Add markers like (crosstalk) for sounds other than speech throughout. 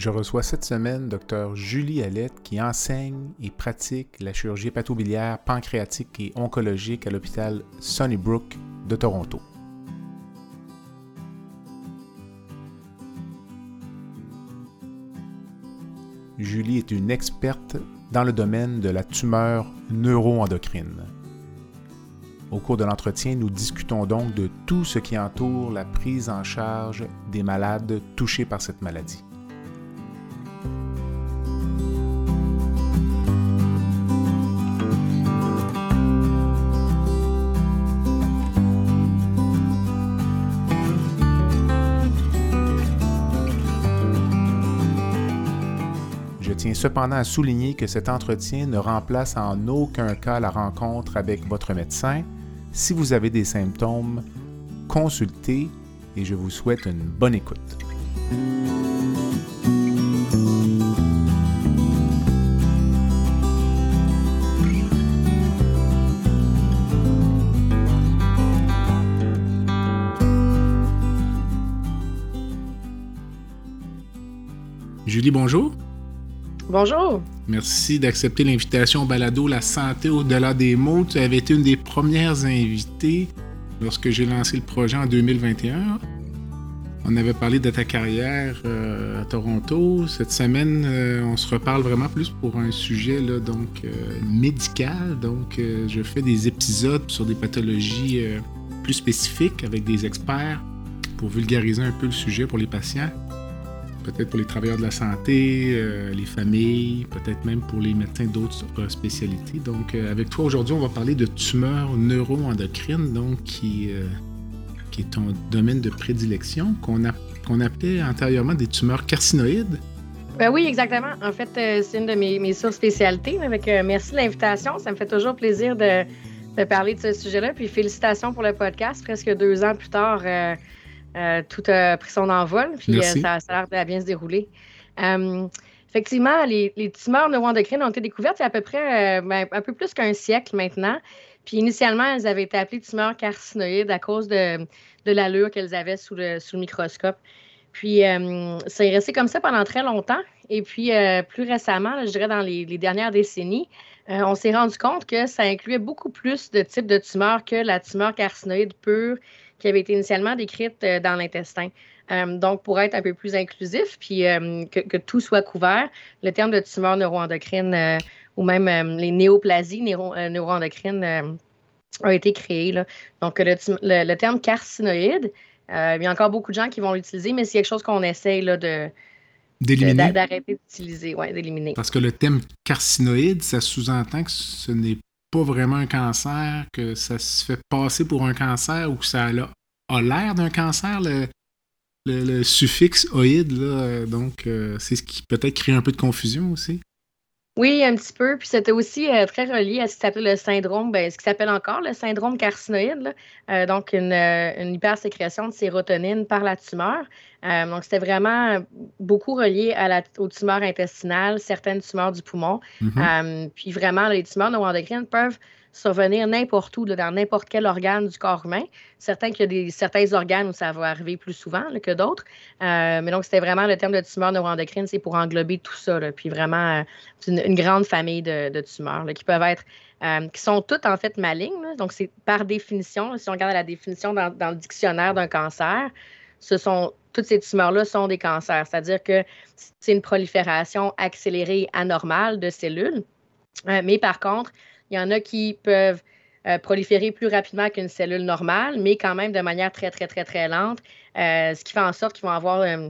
Je reçois cette semaine Dr Julie Allette qui enseigne et pratique la chirurgie hépatobiliaire, pancréatique et oncologique à l'hôpital Sunnybrook de Toronto. Julie est une experte dans le domaine de la tumeur neuroendocrine. Au cours de l'entretien, nous discutons donc de tout ce qui entoure la prise en charge des malades touchés par cette maladie. Tiens cependant à souligner que cet entretien ne remplace en aucun cas la rencontre avec votre médecin. Si vous avez des symptômes, consultez et je vous souhaite une bonne écoute. Julie, bonjour. Bonjour. Merci d'accepter l'invitation au balado La santé au-delà des mots. Tu avais été une des premières invitées lorsque j'ai lancé le projet en 2021. On avait parlé de ta carrière euh, à Toronto. Cette semaine, euh, on se reparle vraiment plus pour un sujet là, donc, euh, médical. Donc, je fais des épisodes sur des pathologies plus spécifiques avec des experts pour vulgariser un peu le sujet pour les patients peut-être pour les travailleurs de la santé, euh, les familles, peut-être même pour les médecins d'autres euh, spécialités. Donc, euh, avec toi aujourd'hui, on va parler de tumeurs neuroendocrines, donc qui, qui est ton domaine de prédilection, qu'on appelait antérieurement des tumeurs carcinoïdes. Ben oui, exactement. En fait, c'est une de mes, mes spécialités. Avec, merci de l'invitation. Ça me fait toujours plaisir de, de parler de ce sujet-là. Puis félicitations pour le podcast. Presque deux ans plus tard, euh, tout a pris son envol, puis euh, ça, a l'air de bien se dérouler. Euh, effectivement, les, tumeurs neuroendocrines ont été découvertes il y a à peu près ben, un peu plus qu'un siècle maintenant. Puis initialement, elles avaient été appelées tumeurs carcinoïdes à cause de, de l'allure qu'elles avaient sous le, sous le microscope. Puis ça est resté comme ça pendant très longtemps. Et puis plus récemment, je dirais dans les, les dernières décennies, on s'est rendu compte que ça incluait beaucoup plus de types de tumeurs que la tumeur carcinoïde pure qui avait été initialement décrite euh, dans l'intestin. Euh, donc, pour être un peu plus inclusif, puis euh, que, tout soit couvert, le terme de tumeur neuroendocrine ou même les néoplasies neuroendocrines a été créé. Donc, le, terme carcinoïde, il y a encore beaucoup de gens qui vont l'utiliser, mais c'est quelque chose qu'on essaye là, de, d'éliminer. D'arrêter d'utiliser, oui, d'éliminer. Parce que le thème carcinoïde, ça sous-entend que ce n'est pas vraiment un cancer, que ça se fait passer pour un cancer ou que ça a, l'air d'un cancer, le, suffixe oïde, là, donc euh, c'est ce qui peut-être crée un peu de confusion aussi. Oui, un petit peu. Puis c'était aussi euh, très relié à ce qui s'appelle le syndrome, ben, ce qui s'appelle encore le syndrome carcinoïde, euh, donc une, une, hypersécrétion de sérotonine par la tumeur. donc c'était vraiment beaucoup relié à la, aux tumeurs intestinales, certaines tumeurs du poumon. Mm-hmm. puis vraiment, les tumeurs neuroendocrines peuvent survenir n'importe où, dans n'importe quel organe du corps humain. Certains qu'il y a des, certains organes où ça va arriver plus souvent que d'autres. Euh, mais donc, c'était vraiment le terme de tumeur neuroendocrine, c'est pour englober tout ça. puis vraiment, c'est euh, une, grande famille de, tumeurs qui peuvent être, euh, qui sont toutes en fait malignes. donc, c'est par définition, si on regarde la définition dans, le dictionnaire d'un cancer, ce sont toutes ces tumeurs-là sont des cancers, c'est-à-dire que c'est une prolifération accélérée anormale de cellules. mais par contre, il y en a qui peuvent euh, proliférer plus rapidement qu'une cellule normale, mais quand même de manière très, très, très, très lente, euh, ce qui fait en sorte qu'ils vont avoir euh,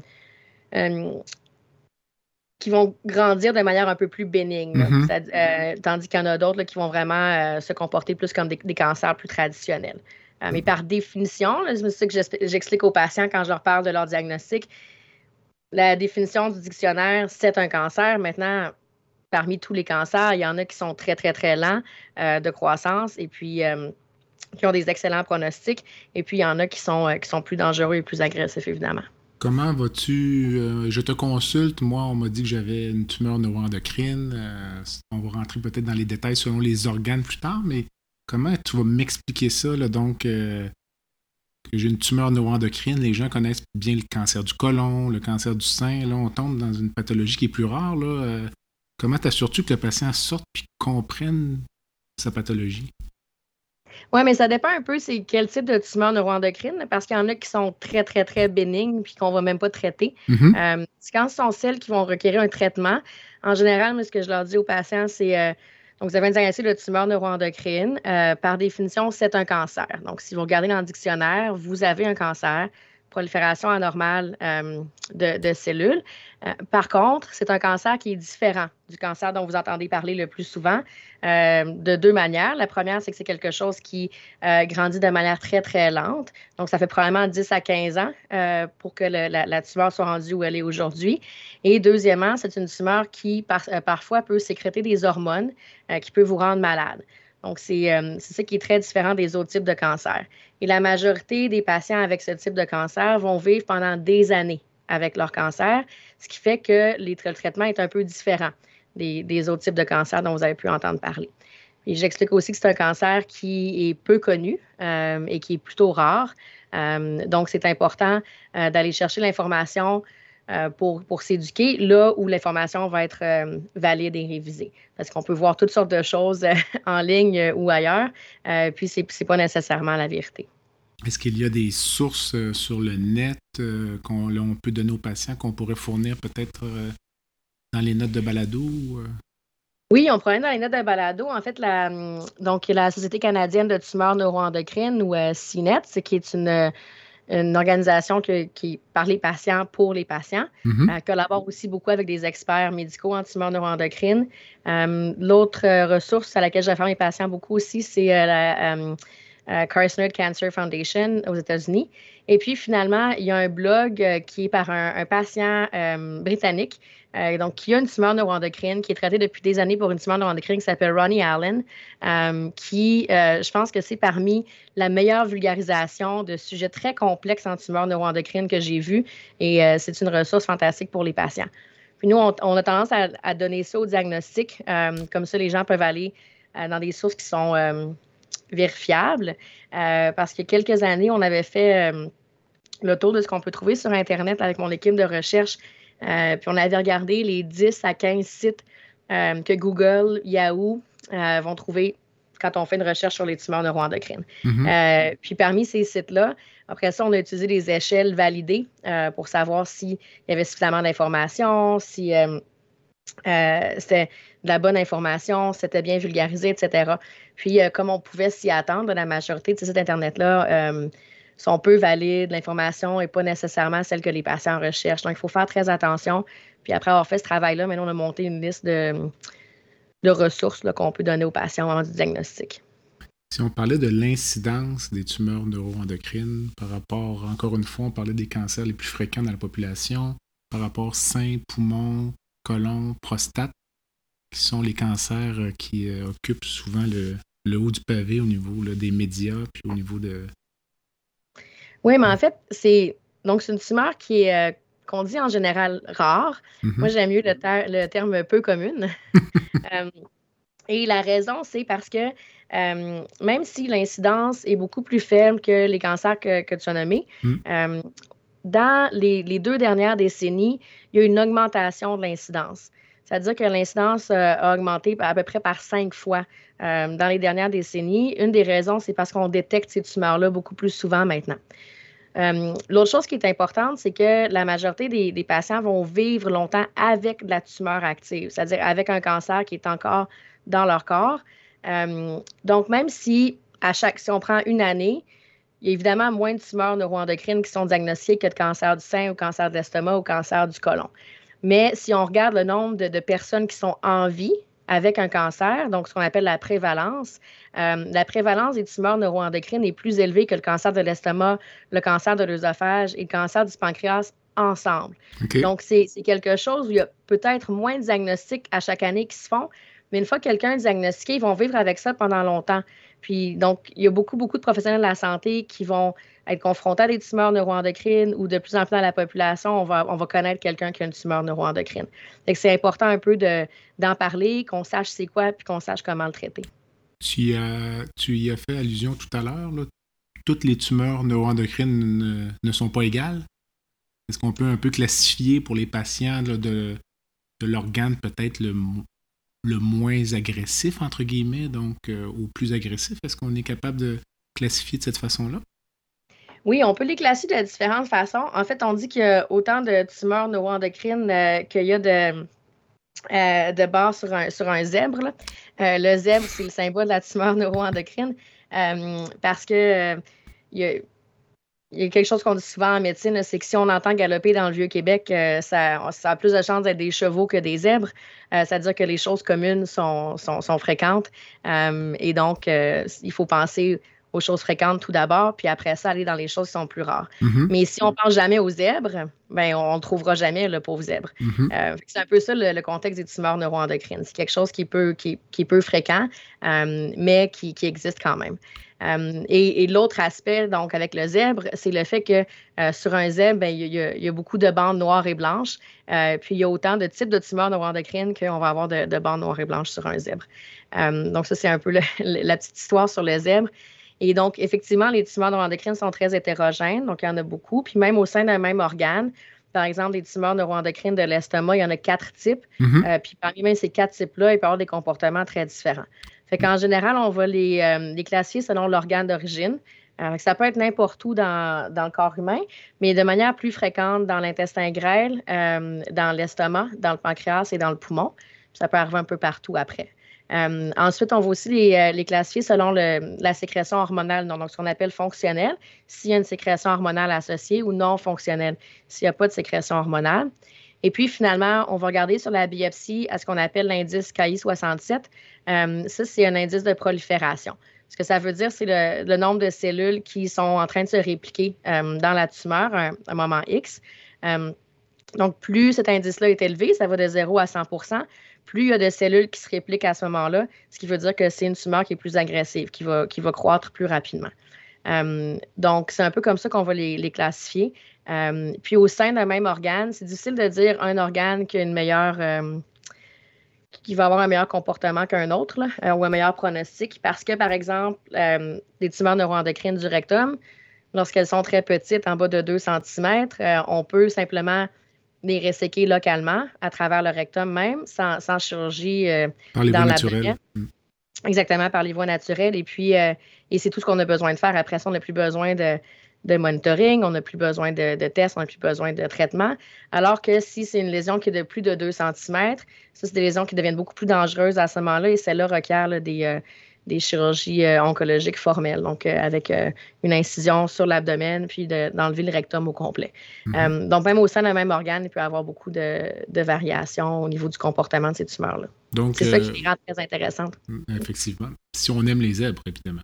qui vont grandir de manière un peu plus bénigne. Mm-hmm. tandis qu'il y en a d'autres qui vont vraiment se comporter plus comme des, cancers plus traditionnels. mais par définition, c'est ce que j'explique aux patients quand je leur parle de leur diagnostic, la définition du dictionnaire, c'est un cancer. Maintenant, parmi tous les cancers, il y en a qui sont très, très, très lents euh, de croissance et puis euh, qui ont des excellents pronostics. Et puis, il y en a qui sont, euh, qui sont plus dangereux et plus agressifs, évidemment. Comment vas-tu? je te consulte. Moi, on m'a dit que j'avais une tumeur neuroendocrine. on va rentrer peut-être dans les détails selon les organes plus tard, mais comment tu vas m'expliquer ça? Là, donc, que j'ai une tumeur neuroendocrine, les gens connaissent bien le cancer du côlon, le cancer du sein. Là, on tombe dans une pathologie qui est plus rare. Là. Comment t'assures-tu que le patient sorte et comprenne sa pathologie? Oui, mais ça dépend un peu c'est quel type de tumeur neuroendocrine, parce qu'il y en a qui sont très, très, très bénignes puis qu'on ne va même pas traiter. Euh, quand ce sont celles qui vont requérir un traitement, en général, ce que je leur dis aux patients, c'est euh, donc vous avez un diagnostic de tumeur neuroendocrine. Euh, par définition, c'est un cancer. Donc, si vous regardez dans le dictionnaire, vous avez un cancer prolifération anormale euh, de, cellules. Euh, par contre, c'est un cancer qui est différent du cancer dont vous entendez parler le plus souvent euh, de deux manières. La première, c'est que c'est quelque chose qui grandit de manière très, très lente. Donc, ça fait probablement 10 à 15 ans pour que la, tumeur soit rendue où elle est aujourd'hui. Et deuxièmement, c'est une tumeur qui parfois peut sécréter des hormones qui peut vous rendre malade. Donc, c'est ça qui est très différent des autres types de cancers. Et la majorité des patients avec ce type de cancer vont vivre pendant des années avec leur cancer, ce qui fait que le traitement est un peu différent des, autres types de cancers dont vous avez pu entendre parler. Et j'explique aussi que c'est un cancer qui est peu connu euh, et qui est plutôt rare. Euh, donc, c'est important euh, d'aller chercher l'information pour, pour s'éduquer là où l'information va être valide et révisée. Parce qu'on peut voir toutes sortes de choses en ligne ou ailleurs, puis ce n'est pas nécessairement la vérité. Est-ce qu'il y a des sources euh, sur le net euh, qu'on peut donner aux patients qu'on pourrait fournir peut-être euh, dans les notes de balado? Oui, on pourrait dans les notes de balado. En fait, la, hum, donc, la Société canadienne de tumeurs neuroendocrines ou CINET, qui est une, une organisation qui par les patients pour les patients. Mm-hmm. collabore aussi beaucoup avec des experts médicaux en tumeurs neuroendocrines. Hum, l'autre ressource à laquelle j'affaire mes patients beaucoup aussi, c'est la euh, Carcinoid Cancer Foundation aux États-Unis. Et puis finalement, il y a un blog euh, qui est par un, patient euh, britannique, donc qui a une tumeur neuroendocrine, qui est traité depuis des années pour une tumeur neuroendocrine qui s'appelle Ronnie Allen, qui, je pense que c'est parmi la meilleure vulgarisation de sujets très complexes en tumeur neuroendocrine que j'ai vu. Et c'est une ressource fantastique pour les patients. Puis nous, on, a tendance à, à, donner ça au diagnostic. comme ça, les gens peuvent aller dans des sources qui sont vérifiable. Euh, parce que quelques années, on avait fait euh, le tour de ce qu'on peut trouver sur Internet avec mon équipe de recherche. Euh, puis on avait regardé les 10 à 15 sites que Google, Yahoo vont trouver quand on fait une recherche sur les tumeurs neuroendocrines. Mm-hmm. puis parmi ces sites-là, après ça, on a utilisé des échelles validées pour savoir s'il y avait suffisamment d'informations, si c'était de la bonne information, c'était bien vulgarisé, etc. Puis, euh, comme on pouvait s'y attendre, la majorité de ces sites Internet-là euh, sont peu valides, l'information n'est pas nécessairement celle que les patients recherchent. Donc, il faut faire très attention. Puis, après avoir fait ce travail-là, maintenant, on a monté une liste de, de ressources qu'on peut donner aux patients moment du diagnostic. Si on parlait de l'incidence des tumeurs neuroendocrines par rapport, encore une fois, on parlait des cancers les plus fréquents dans la population, par rapport sein, poumon, colon, prostate, qui sont les cancers euh, qui euh, occupent souvent le, haut du pavé au niveau des médias, puis au niveau de... Oui, mais en fait, c'est donc c'est une tumeur qui est, euh, qu'on dit en général rare. Mm-hmm. Moi, j'aime mieux le, le, terme peu commune. (laughs) et la raison, c'est parce que même si l'incidence est beaucoup plus faible que les cancers que, tu as nommés, mm. dans les, les, deux dernières décennies, il y a une augmentation de l'incidence. C'est-à-dire que l'incidence euh, a augmenté à peu près par cinq fois euh, dans les dernières décennies. Une des raisons, c'est parce qu'on détecte ces tumeurs-là beaucoup plus souvent maintenant. Euh, l'autre chose qui est importante, c'est que la majorité des, patients vont vivre longtemps avec de la tumeur active, c'est-à-dire avec un cancer qui est encore dans leur corps. donc, même si à chaque, si on prend une année, il y a évidemment moins de tumeurs neuroendocrines qui sont diagnostiquées que de cancer du sein ou cancer de l'estomac ou cancer du côlon. Mais si on regarde le nombre de, personnes qui sont en vie avec un cancer, donc ce qu'on appelle la prévalence, euh, la prévalence des tumeurs neuroendocrines est plus élevée que le cancer de l'estomac, le cancer de l'œsophage et le cancer du pancréas ensemble. Donc, c'est quelque chose où il y a peut-être moins de diagnostics à chaque année qui se font, mais une fois que quelqu'un est diagnostiqué, ils vont vivre avec ça pendant longtemps. Puis, donc, il y a beaucoup, beaucoup de professionnels de la santé qui vont être confrontés à des tumeurs neuroendocrines ou de plus en plus dans la population, on va, on va connaître quelqu'un qui a une tumeur neuroendocrine. c'est important un peu d'en parler, qu'on sache c'est quoi, puis qu'on sache comment le traiter. Tu, as, y as fait allusion tout à l'heure. Toutes les tumeurs neuroendocrines ne, sont pas égales. Est-ce qu'on peut un peu classifier pour les patients de, l'organe peut-être le, le moins agressif, entre guillemets, donc euh, au plus agressif? Est-ce qu'on est capable de classifier de cette façon-là? Oui, on peut les classifier de différentes façons. En fait, on dit qu'il y a autant de tumeurs neuroendocrines euh, qu'il y a de, euh, de barres sur un, sur un zèbre. le zèbre, c'est le symbole de la tumeur neuroendocrine parce que il y a, quelque chose qu'on dit souvent en médecine, c'est que si on entend galoper dans le Vieux-Québec, euh, ça, a plus de chances d'être des chevaux que des zèbres. Euh, c'est-à-dire que les choses communes sont, sont, fréquentes. Euh, et donc, il faut penser aux choses fréquentes tout d'abord, puis après ça, aller dans les choses qui sont plus rares. Mm-hmm. Mais si on pense jamais aux zèbres, ben, on ne trouvera jamais le pauvre zèbre. Mm-hmm. c'est un peu ça le, contexte des tumeurs neuroendocrines. C'est quelque chose qui peut, qui, qui est peu fréquent, mais qui, qui existe quand même. Euh, et, l'autre aspect, donc, avec le zèbre, c'est le fait que euh, sur un zèbre, ben, il, y a, beaucoup de bandes noires et blanches. Euh, puis il y a autant de types de tumeurs neuroendocrines qu'on va avoir de, bandes noires et blanches sur un zèbre. donc, ça, c'est un peu la petite histoire sur le zèbre. Et donc, effectivement, les tumeurs neuroendocrines sont très hétérogènes, donc il y en a beaucoup. Puis même au sein d'un même organe, par exemple, les tumeurs neuroendocrines de l'estomac, il y en a quatre types. Mm-hmm. puis parmi ces quatre types-là, il peut y avoir des comportements très différents. Fait qu'en général, on va les, euh, les classifier selon l'organe d'origine. Euh, ça peut être n'importe où dans, dans, le corps humain, mais de manière plus fréquente dans l'intestin grêle, euh, dans l'estomac, dans le pancréas et dans le poumon. Ça peut arriver un peu partout après. Ensuite, on va aussi les, les classifier selon la sécrétion hormonale, donc ce qu'on appelle fonctionnelle, s'il y a une sécrétion hormonale associée ou non fonctionnelle, s'il n'y a pas de sécrétion hormonale. Et puis, finalement, on va regarder sur la biopsie à ce qu'on appelle l'indice KI67. Euh, ça, c'est un indice de prolifération. Ce que ça veut dire, c'est le, nombre de cellules qui sont en train de se répliquer euh, dans la tumeur à un, moment X. Euh, donc, plus cet indice-là est élevé, ça va de 0 à 100 plus il y a de cellules qui se répliquent à ce moment-là, ce qui veut dire que c'est une tumeur qui est plus agressive, qui va, qui va croître plus rapidement. donc, c'est un peu comme ça qu'on va les classifier. Euh, puis au sein d'un même organe, c'est difficile de dire un organe qui a une meilleure euh, qui va avoir un meilleur comportement qu'un autre euh, ou un meilleur pronostic parce que, par exemple, les tumeurs neuroendocrines du rectum, lorsqu'elles sont très petites, en bas de 2 cm, on peut simplement les resséquer localement à travers le rectum même, sans, chirurgie par les dans la mm. Exactement, par les voies naturelles. Et puis, et c'est tout ce qu'on a besoin de faire. Après ça, on n'a plus besoin de, de monitoring, on n'a plus besoin de, tests, on n'a plus besoin de traitement. Alors que si c'est une lésion qui est de plus de 2 cm, ça, c'est des lésions qui deviennent beaucoup plus dangereuses à ce moment-là et celle-là requiert des, euh, des, chirurgies euh, oncologiques formelles, donc euh, avec une incision sur l'abdomen puis d'enlever le rectum au complet. Mm-hmm. donc, même au sein d'un même organe, il peut y avoir beaucoup de, de variations au niveau du comportement de ces tumeurs-là. C'est ça qui les rend très intéressantes. Effectivement. Si on aime les zèbres, évidemment.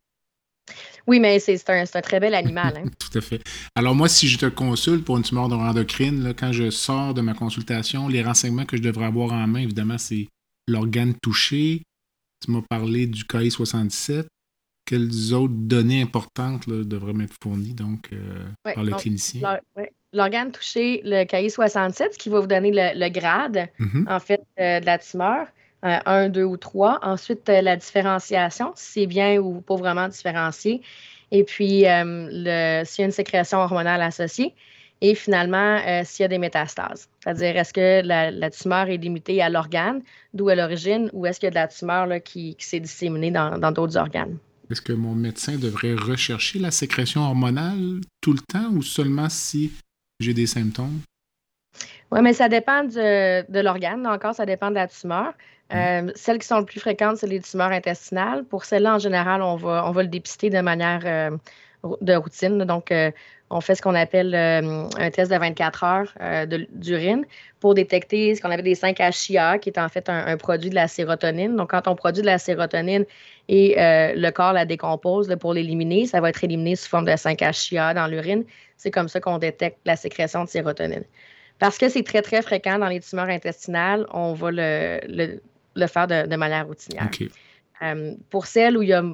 Oui, mais c'est un, très bel animal. Hein. (laughs) Tout à fait. Alors moi, si je te consulte pour une tumeur neuroendocrine, quand je sors de ma consultation, les renseignements que je devrais avoir en main, évidemment, c'est l'organe touché. Tu m'as parlé du KI67. Quelles autres données importantes devraient m'être fournies donc, euh, par le clinicien? L'organe touché, le KI67, qui va vous donner le, grade, mm-hmm. en fait, euh, de la tumeur. Euh, un, deux ou trois. Ensuite, euh, la différenciation, si c'est bien ou pas vraiment différencié. Et puis, euh, s'il y a une sécrétion hormonale associée. Et finalement, s'il y a des métastases. C'est-à-dire, est-ce que la, tumeur est limitée à l'organe, d'où est l'origine, ou est-ce qu'il y a de la tumeur qui, s'est disséminée dans, d'autres organes? Est-ce que mon médecin devrait rechercher la sécrétion hormonale tout le temps ou seulement si j'ai des symptômes? Oui, mais ça dépend de, de l'organe. Encore, ça dépend de la tumeur. Mm. Euh, celles qui sont les plus fréquentes, c'est les tumeurs intestinales. Pour celles-là, en général, on va, on va le dépister de manière euh, de routine. Donc, euh, on fait ce qu'on appelle un test de 24 heures d'urine pour détecter ce qu'on appelle des 5-HIA, qui est en fait un, produit de la sérotonine. Donc, quand on produit de la sérotonine et le corps la décompose pour l'éliminer, ça va être éliminé sous forme de 5-HIA dans l'urine. c'est comme ça qu'on détecte la sécrétion de sérotonine. Parce que c'est très, très fréquent dans les tumeurs intestinales, on va le, faire de, manière routinière. Euh, pour celles où il y a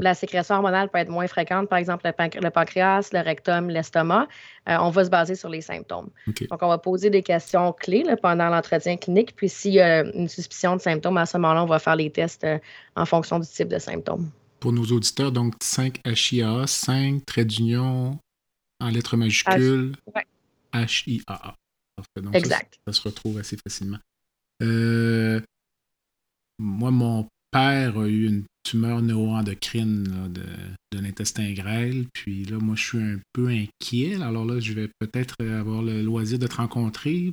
la sécrétion hormonale peut être moins fréquente, par exemple le, pancréas, le rectum, l'estomac, euh, on va se baser sur les symptômes. Donc, on va poser des questions clés pendant l'entretien clinique. Puis, s'il y a une suspicion de symptômes, à ce moment-là, on va faire les tests euh, en fonction du type de symptômes. Pour nos auditeurs, donc 5 HIAA, 5 traits d'union en lettres majuscules, HIAA. exact. Ça, se retrouve assez facilement. Euh, moi, mon père a eu une tumeur neuroendocrine de, de l'intestin grêle. Puis là, moi, je suis un peu inquiet. Alors là, je vais peut-être avoir le loisir de te rencontrer.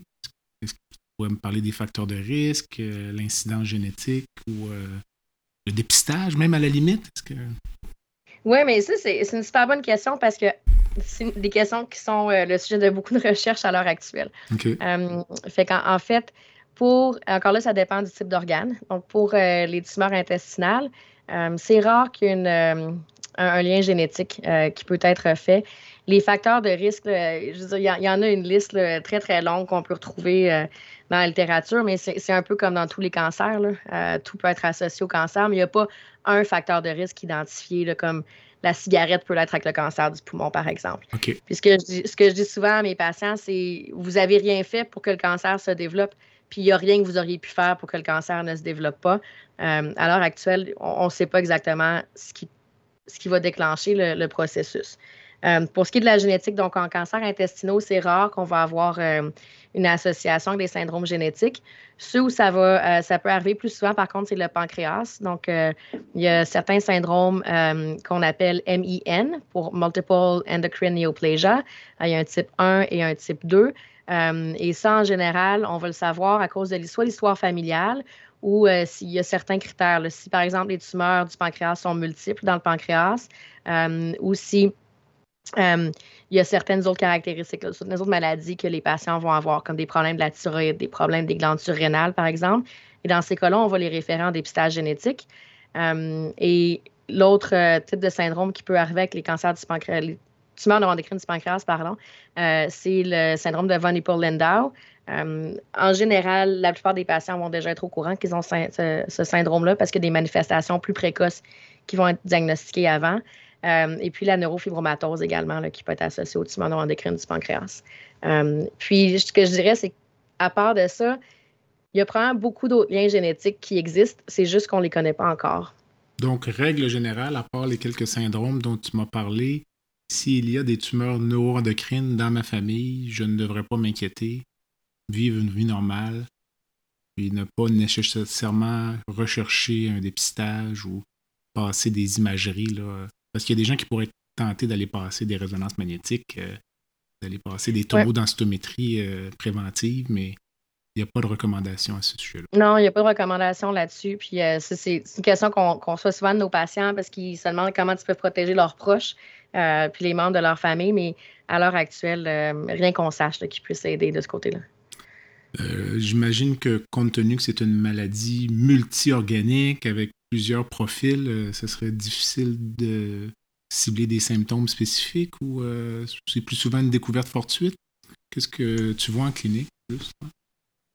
Est-ce que tu pourrais me parler des facteurs de risque, euh, l'incidence génétique ou euh, le dépistage, même à la limite? Que... Oui, mais ça, c'est une super bonne question parce que c'est des questions qui sont euh, le sujet de beaucoup de (laughs) recherches à l'heure actuelle. fait qu'en en fait, pour, encore là, ça dépend du type d'organe. Donc, pour les tumeurs intestinales, euh, c'est rare qu'il y ait euh, un, lien génétique euh, qui peut être fait. Les facteurs de risque, il y, en a une liste très, très longue qu'on peut retrouver dans la littérature, mais c'est un peu comme dans tous les cancers. tout peut être associé au cancer, mais il n'y a pas un facteur de risque identifié, comme la cigarette peut l'être avec le cancer du poumon, par exemple. Puis ce que, je dis, souvent à mes patients, c'est vous n'avez rien fait pour que le cancer se développe, puis il n'y a rien que vous auriez pu faire pour que le cancer ne se développe pas. Euh, à l'heure actuelle, on ne sait pas exactement ce qui, ce qui va déclencher le, processus. Euh, pour ce qui est de la génétique, donc en cancer intestinaux, c'est rare qu'on va avoir euh, une association avec des syndromes génétiques. Ceux où ça va, ça peut arriver plus souvent, par contre, c'est le pancréas. Donc, il y a certains syndromes qu'on appelle MIN pour Multiple Endocrine Neoplasia. il y a un type 1 et un type 2. Et ça, en général, on va le savoir à cause de soit l'histoire familiale ou euh, s'il y a certains critères. si, par exemple, les tumeurs du pancréas sont multiples dans le pancréas, euh, ou si euh, il y a certaines autres caractéristiques, certaines autres maladies que les patients vont avoir, comme des problèmes de la thyroïde, des problèmes des glandes surrénales, par exemple. Et dans ces cas-là, on va les référer en dépistage génétique. et l'autre type de syndrome qui peut arriver avec les cancers du pancréas, les tumeurs neuroendocrines du pancréas, pardon, c'est le syndrome de von Hippel-Lindau. Euh, en général, la plupart des patients vont déjà être au courant qu'ils ont ce, syndrome-là parce qu'il y a des manifestations plus précoces qui vont être diagnostiquées avant. Euh, et puis la neurofibromatose également, qui peut être associée au tumeur neuroendocrine du pancréas. Euh, puis ce que je dirais, c'est qu'à part de ça, il y a probablement beaucoup d'autres liens génétiques qui existent, c'est juste qu'on ne les connaît pas encore. Donc, règle générale, à part les quelques syndromes dont tu m'as parlé, s'il y a des tumeurs neuroendocrines dans ma famille, je ne devrais pas m'inquiéter vivre une vie normale et ne pas nécessairement rechercher un dépistage ou passer des imageries. Là. Parce qu'il y a des gens qui pourraient tenter d'aller passer des résonances magnétiques, euh, d'aller passer des tomodensitométries euh, préventives, mais il n'y a pas de recommandation à ce sujet-là. Non, il n'y a pas de recommandation là-dessus. Puis euh, c'est une question qu'on reçoit souvent de nos patients parce qu'ils se demandent comment ils peuvent protéger leurs proches puis les membres de leur famille, mais à l'heure actuelle, rien qu'on sache qui puisse aider de ce côté-là. Euh, j'imagine que compte tenu que c'est une maladie multi-organique avec plusieurs profils, euh, ce serait difficile de cibler des symptômes spécifiques ou euh, c'est plus souvent une découverte fortuite? Qu'est-ce que tu vois en clinique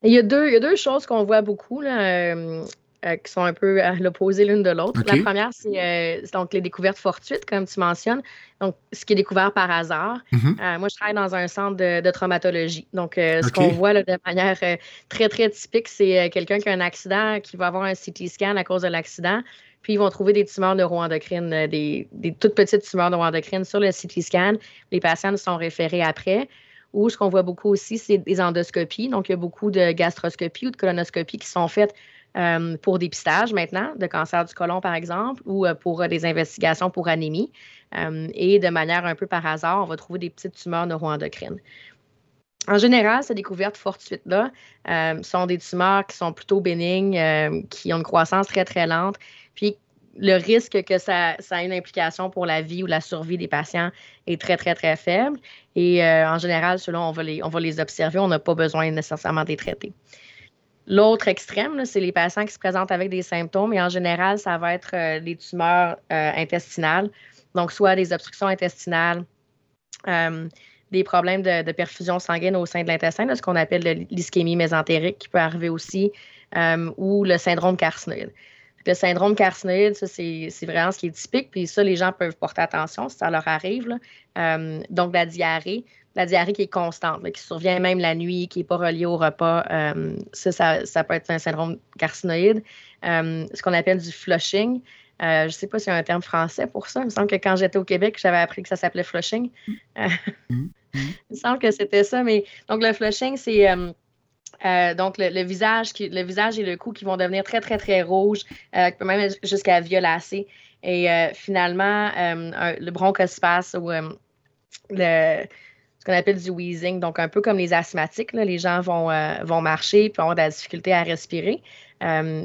Il y a deux, il y a deux choses qu'on voit beaucoup. Là. Euh, qui sont un peu à l'opposé l'une de l'autre. La première, euh, c'est donc les découvertes fortuites, comme tu mentionnes. Donc, ce qui est découvert par hasard. Mm-hmm. Euh, moi, je travaille dans un centre de, traumatologie. Donc, ce qu'on voit de manière très, très typique, c'est quelqu'un qui a un accident, qui va avoir un CT scan à cause de l'accident. Puis, ils vont trouver des tumeurs neuroendocrines, des, des toutes petites tumeurs neuroendocrines sur le CT scan. Les patients sont référés après. Ou ce qu'on voit beaucoup aussi, c'est des endoscopies. Donc, il y a beaucoup de gastroscopies ou de colonoscopies qui sont faites euh, pour dépistage maintenant de cancer du côlon, par exemple, ou euh, pour euh, des investigations pour anémie. et de manière un peu par hasard, on va trouver des petites tumeurs neuroendocrines. En général, ces découvertes fortuites-là sont des tumeurs qui sont plutôt bénignes, qui ont une croissance très, très lente, puis le risque que ça, ça, ait une implication pour la vie ou la survie des patients est très, très, très faible. Et en général, ceux-là, on, va les, on va les observer, on n'a pas besoin nécessairement de les traiter. L'autre extrême, c'est les patients qui se présentent avec des symptômes et en général, ça va être euh, des tumeurs euh, intestinales, donc soit des obstructions intestinales, des problèmes de, perfusion sanguine au sein de l'intestin, ce qu'on appelle l'ischémie mésentérique qui peut arriver aussi, ou le syndrome carcinoïde. Le syndrome carcinoïde, c'est vraiment ce qui est typique. Puis ça, les gens peuvent porter attention si ça leur arrive. Euh, donc, la diarrhée, la diarrhée qui est constante, qui survient même la nuit, qui n'est pas reliée au repas, euh, ça, ça, peut être un syndrome carcinoïde. Euh, ce qu'on appelle du flushing. je ne sais pas s'il y a un terme français pour ça. Il me semble que quand j'étais au Québec, j'avais appris que ça s'appelait flushing. Mm-hmm. (laughs) il me semble que c'était ça. Mais donc, le flushing, c'est euh, donc, le, visage le visage et le cou qui vont devenir très, très, très rouges, euh, qui peut même jusqu'à violacé. Et euh, finalement, le bronchospasme ou le, qu'on appelle du wheezing, donc un peu comme les asthmatiques, les gens vont, vont marcher puis avoir de la difficulté à respirer.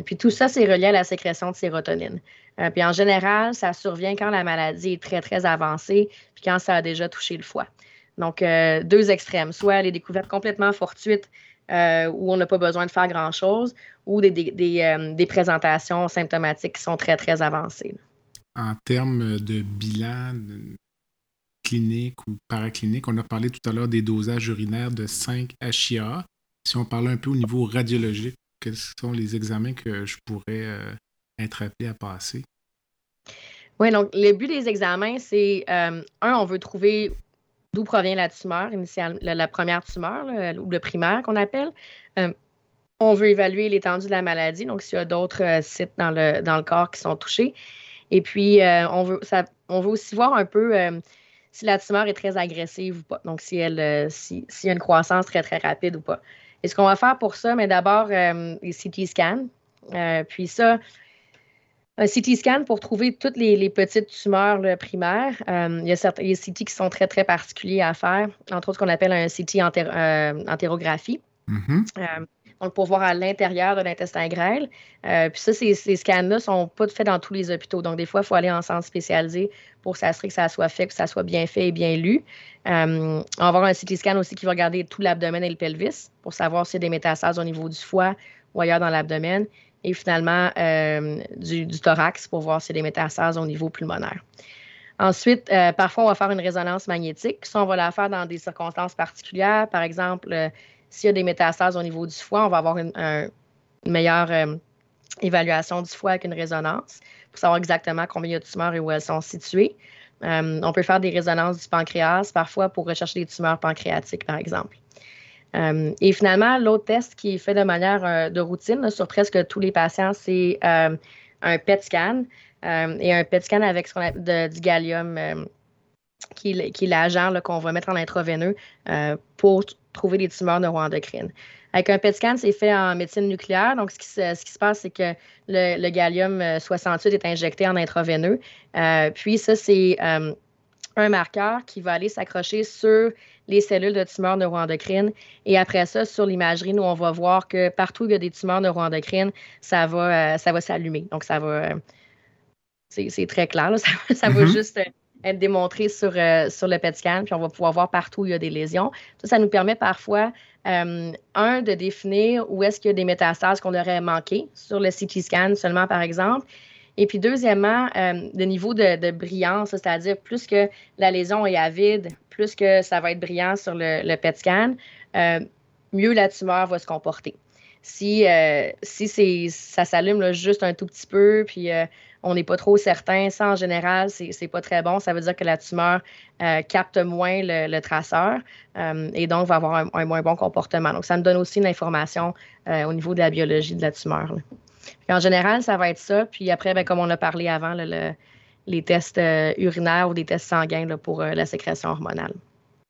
puis tout ça, c'est relié à la sécrétion de sérotonine. puis en général, ça survient quand la maladie est très, très avancée puis quand ça a déjà touché le foie. Donc, deux extrêmes, soit les découvertes complètement fortuites euh, où on n'a pas besoin de faire grand-chose, ou des, euh, des, présentations symptomatiques qui sont très, très avancées. En termes de bilan ou paraclinique, on a parlé tout à l'heure des dosages urinaires de 5 HIA. Si on parle un peu au niveau radiologique, quels sont les examens que je pourrais euh, à passer? Oui, donc le but des examens, c'est, un, on veut trouver d'où provient la tumeur initiale, la, première tumeur, ou le primaire qu'on appelle. Euh, on veut évaluer l'étendue de la maladie, donc s'il y a d'autres euh, sites dans le, corps qui sont touchés. Et puis, euh, on, veut, on veut aussi voir un peu si la tumeur est très agressive ou pas. Donc, si elle s'il y a une croissance très, très rapide ou pas. Et ce qu'on va faire pour ça, mais d'abord, les CT scans. puis ça, un CT scan pour trouver toutes les, petites tumeurs primaires. Euh, il y a certains CT qui sont très, très particuliers à faire, entre autres ce qu'on appelle un CT euh, entérographie. Mm-hmm. Euh, donc, pour voir à l'intérieur de l'intestin grêle. puis ça, ces, scans-là ne sont pas faits dans tous les hôpitaux. Donc, des fois, il faut aller en centre spécialisé pour s'assurer que ça soit fait, que ça soit bien fait et bien lu. on va avoir un CT scan aussi qui va regarder tout l'abdomen et le pelvis pour savoir s'il y a des métastases au niveau du foie ou ailleurs dans l'abdomen et finalement euh, du, thorax pour voir s'il y a des métastases au niveau pulmonaire. Ensuite, euh, parfois, on va faire une résonance magnétique. Ça, on va la faire dans des circonstances particulières. Par exemple, euh, s'il y a des métastases au niveau du foie, on va avoir une, meilleure évaluation du foie avec une résonance pour savoir exactement combien il y a de tumeurs et où elles sont situées. on peut faire des résonances du pancréas parfois pour rechercher des tumeurs pancréatiques, par exemple. Euh, et finalement, l'autre test qui est fait de manière euh, de routine sur presque tous les patients, c'est euh, un PET scan et un PET scan avec ce qu'on appelle du gallium, qui, est l'agent qu'on va mettre en intraveineux pour trouver des tumeurs neuroendocrines. Avec un PET scan, c'est fait en médecine nucléaire. Donc, ce qui, se passe, c'est que le, gallium 68 est injecté en intraveineux. puis, ça, c'est un marqueur qui va aller s'accrocher sur les cellules de tumeurs neuroendocrines. Et après ça, sur l'imagerie, nous, on va voir que partout où il y a des tumeurs neuroendocrines, ça va, euh, ça va s'allumer. Donc, ça va. Euh, c'est très clair, ça, va mm-hmm. juste euh, être démontré sur, sur le PET scan, puis on va pouvoir voir partout où il y a des lésions. Ça, ça nous permet parfois, un, de définir où est-ce qu'il y a des métastases qu'on aurait manqué sur le CT scan seulement, par exemple. Et puis, deuxièmement, le niveau de, brillance, c'est-à-dire plus que la lésion est avide, plus que ça va être brillant sur le, PET scan, euh, mieux la tumeur va se comporter. Si, euh, si ça s'allume juste un tout petit peu, puis euh, on n'est pas trop certain, ça en général, c'est pas très bon. Ça veut dire que la tumeur capte moins le, traceur et donc va avoir un, moins bon comportement. Donc, ça me donne aussi une information au niveau de la biologie de la tumeur. En général, ça va être ça. Puis après, ben, comme on a parlé avant, le, les tests euh, urinaires ou des tests sanguins pour euh, la sécrétion hormonale.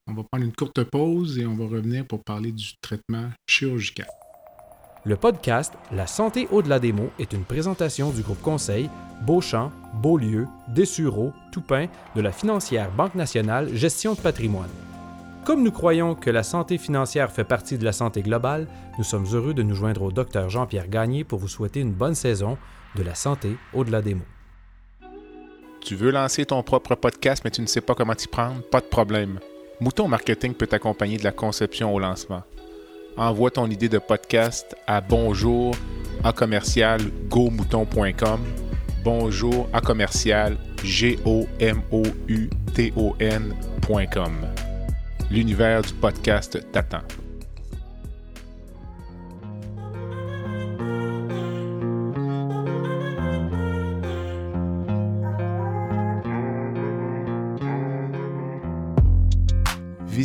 On va prendre une courte pause et on va revenir pour parler du traitement chirurgical. Le podcast La santé au-delà des mots est une présentation du groupe conseil Beauchamp, Beaulieu, Dessureau, Toupin de la financière Banque nationale Gestion de patrimoine. Comme nous croyons que la santé financière fait partie de la santé globale, nous sommes heureux de nous joindre au docteur Jean-Pierre Gagné pour vous souhaiter une bonne saison de la santé au-delà des mots. Tu veux lancer ton propre podcast, mais tu ne sais pas comment t'y prendre? Pas de problème. Mouton Marketing peut t'accompagner de la conception au lancement. Envoie ton idée de podcast à bonjour à commercial Bonjour à commercial g l'univers du podcast t'attend.